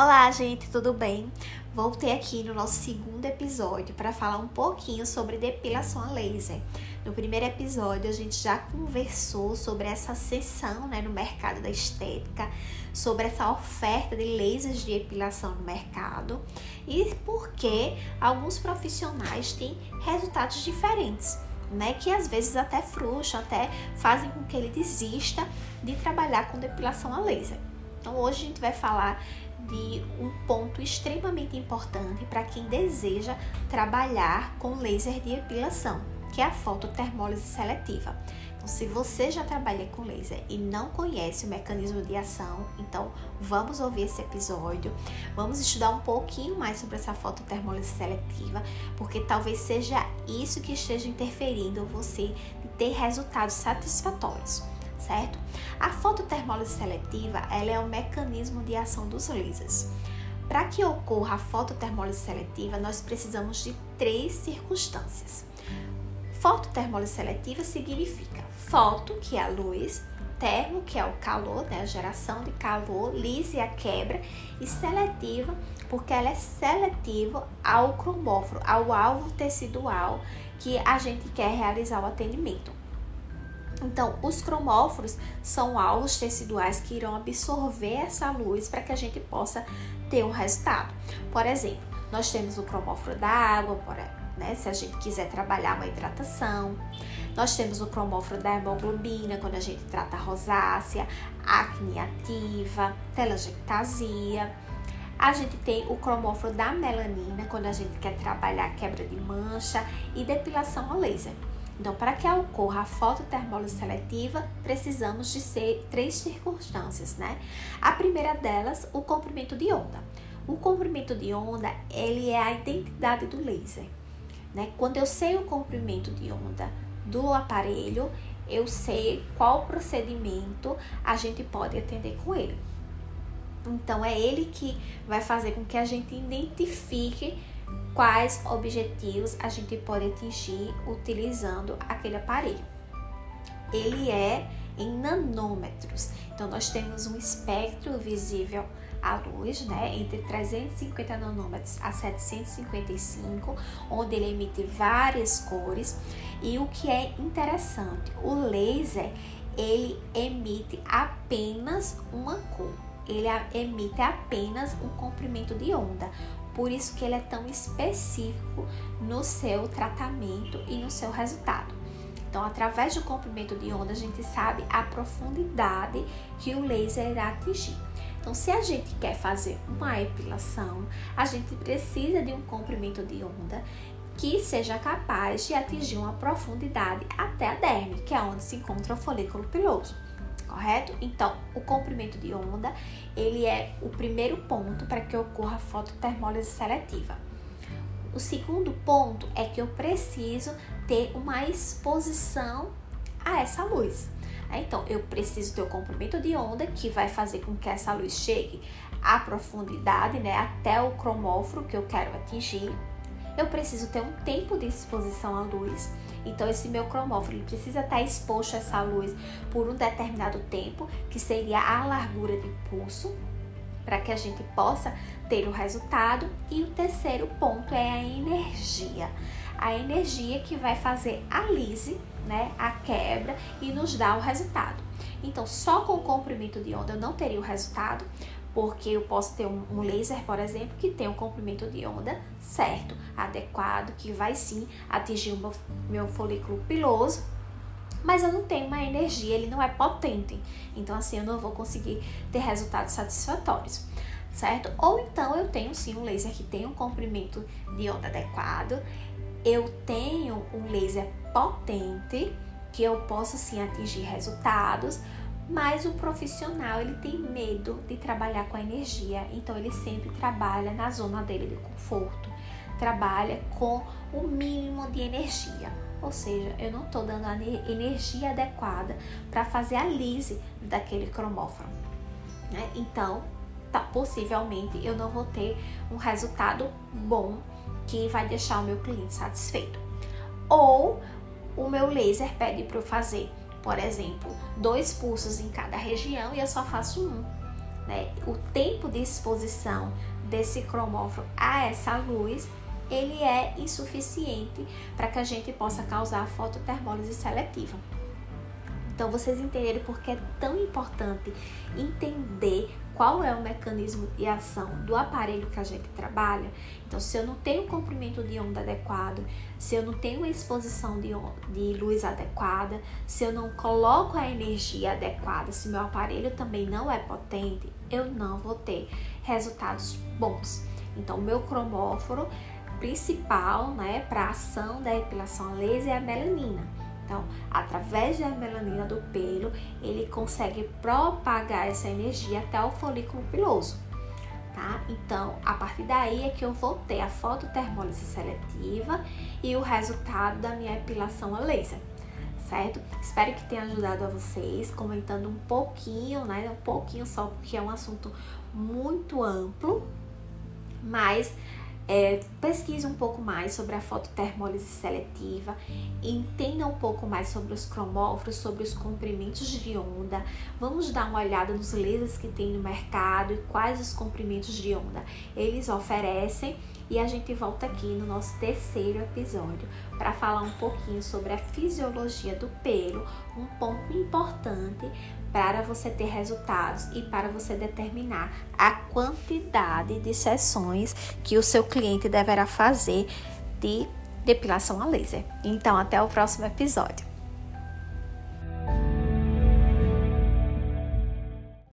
Olá, gente, tudo bem? Voltei aqui no nosso segundo episódio para falar um pouquinho sobre depilação a laser. No primeiro episódio, a gente já conversou sobre essa sessão né, no mercado da estética, sobre essa oferta de lasers de depilação no mercado e por que alguns profissionais têm resultados diferentes. Né, que às vezes até frustram, até fazem com que ele desista de trabalhar com depilação a laser. Então hoje a gente vai falar de um ponto extremamente importante para quem deseja trabalhar com laser de epilação, que é a fototermólise seletiva. Se você já trabalha com laser e não conhece o mecanismo de ação, então vamos ouvir esse episódio, vamos estudar um pouquinho mais sobre essa fototermólise seletiva, porque talvez seja isso que esteja interferindo você de ter resultados satisfatórios certo? A fototermólise seletiva ela é o mecanismo de ação dos lasers. Para que ocorra a fototermólise seletiva, nós precisamos de três circunstâncias. Fototermólise seletiva significa foto, que é a luz, termo, que é o calor, né, a geração de calor, lise, a quebra, e seletiva, porque ela é seletiva ao cromóforo, ao alvo tecidual que a gente quer realizar o atendimento. Então, os cromóforos são alvos teciduais que irão absorver essa luz para que a gente possa ter um resultado. Por exemplo, nós temos o cromóforo da água, né, se a gente quiser trabalhar uma hidratação. Nós temos o cromóforo da hemoglobina, quando a gente trata rosácea, acne ativa, telangiectasia. A gente tem o cromóforo da melanina, quando a gente quer trabalhar quebra de mancha e depilação a laser. Então, para que ocorra a fototermólise seletiva, precisamos de ser três circunstâncias, né? A primeira delas, o comprimento de onda. O comprimento de onda, ele é a identidade do laser, né? Quando eu sei o comprimento de onda do aparelho, eu sei qual procedimento a gente pode atender com ele. Então, é ele que vai fazer com que a gente identifique quais objetivos a gente pode atingir utilizando aquele aparelho. Ele é em nanômetros, então nós temos um espectro visível à luz, né, entre 350 nanômetros a 755, onde ele emite várias cores. E o que é interessante, o laser ele emite apenas uma cor. Ele emite apenas um comprimento de onda. Por isso que ele é tão específico no seu tratamento e no seu resultado. Então, através do comprimento de onda, a gente sabe a profundidade que o laser irá atingir. Então, se a gente quer fazer uma epilação, a gente precisa de um comprimento de onda que seja capaz de atingir uma profundidade até a derme, que é onde se encontra o folículo piloso correto? Então, o comprimento de onda, ele é o primeiro ponto para que ocorra a fototermólise seletiva. O segundo ponto é que eu preciso ter uma exposição a essa luz. Então, eu preciso ter o comprimento de onda que vai fazer com que essa luz chegue à profundidade, né, até o cromóforo que eu quero atingir. Eu preciso ter um tempo de exposição à luz então, esse meu cromóforo precisa estar exposto a essa luz por um determinado tempo, que seria a largura de pulso, para que a gente possa ter o resultado. E o terceiro ponto é a energia. A energia que vai fazer a lise, né, a quebra e nos dar o resultado. Então, só com o comprimento de onda eu não teria o resultado, porque eu posso ter um, um laser, por exemplo, que tem um comprimento de onda certo, adequado, que vai sim atingir o meu, meu folículo piloso, mas eu não tenho uma energia, ele não é potente, então assim eu não vou conseguir ter resultados satisfatórios, certo? Ou então eu tenho sim um laser que tem um comprimento de onda adequado, eu tenho um laser potente que eu posso sim atingir resultados, mas o profissional ele tem medo de trabalhar com a energia, então ele sempre trabalha na zona dele de conforto, trabalha com o mínimo de energia. Ou seja, eu não estou dando a energia adequada para fazer a lise daquele cromóforo. Né? Então, tá, possivelmente eu não vou ter um resultado bom que vai deixar o meu cliente satisfeito. Ou o meu laser pede para eu fazer por exemplo, dois pulsos em cada região e eu só faço um. Né? O tempo de exposição desse cromóforo a essa luz ele é insuficiente para que a gente possa causar fototermólise seletiva. Então, vocês entenderem porque é tão importante entender qual é o mecanismo de ação do aparelho que a gente trabalha. Então, se eu não tenho comprimento de onda adequado, se eu não tenho exposição de, de luz adequada, se eu não coloco a energia adequada, se meu aparelho também não é potente, eu não vou ter resultados bons. Então, meu cromóforo principal, né, para a ação da epilação a laser é a melanina. Então, através da melanina do pelo, ele consegue propagar essa energia até o folículo piloso. Tá? Então, a partir daí é que eu vou ter a fototermólise seletiva e o resultado da minha epilação a laser, certo? Espero que tenha ajudado a vocês, comentando um pouquinho, né? Um pouquinho só, porque é um assunto muito amplo, mas é, pesquise um pouco mais sobre a fototermólise seletiva, entenda um pouco mais sobre os cromóforos, sobre os comprimentos de onda. Vamos dar uma olhada nos lasers que tem no mercado e quais os comprimentos de onda eles oferecem. E a gente volta aqui no nosso terceiro episódio para falar um pouquinho sobre a fisiologia do pelo, um ponto importante para você ter resultados e para você determinar a quantidade de sessões que o seu cliente deverá fazer de depilação a laser. Então, até o próximo episódio.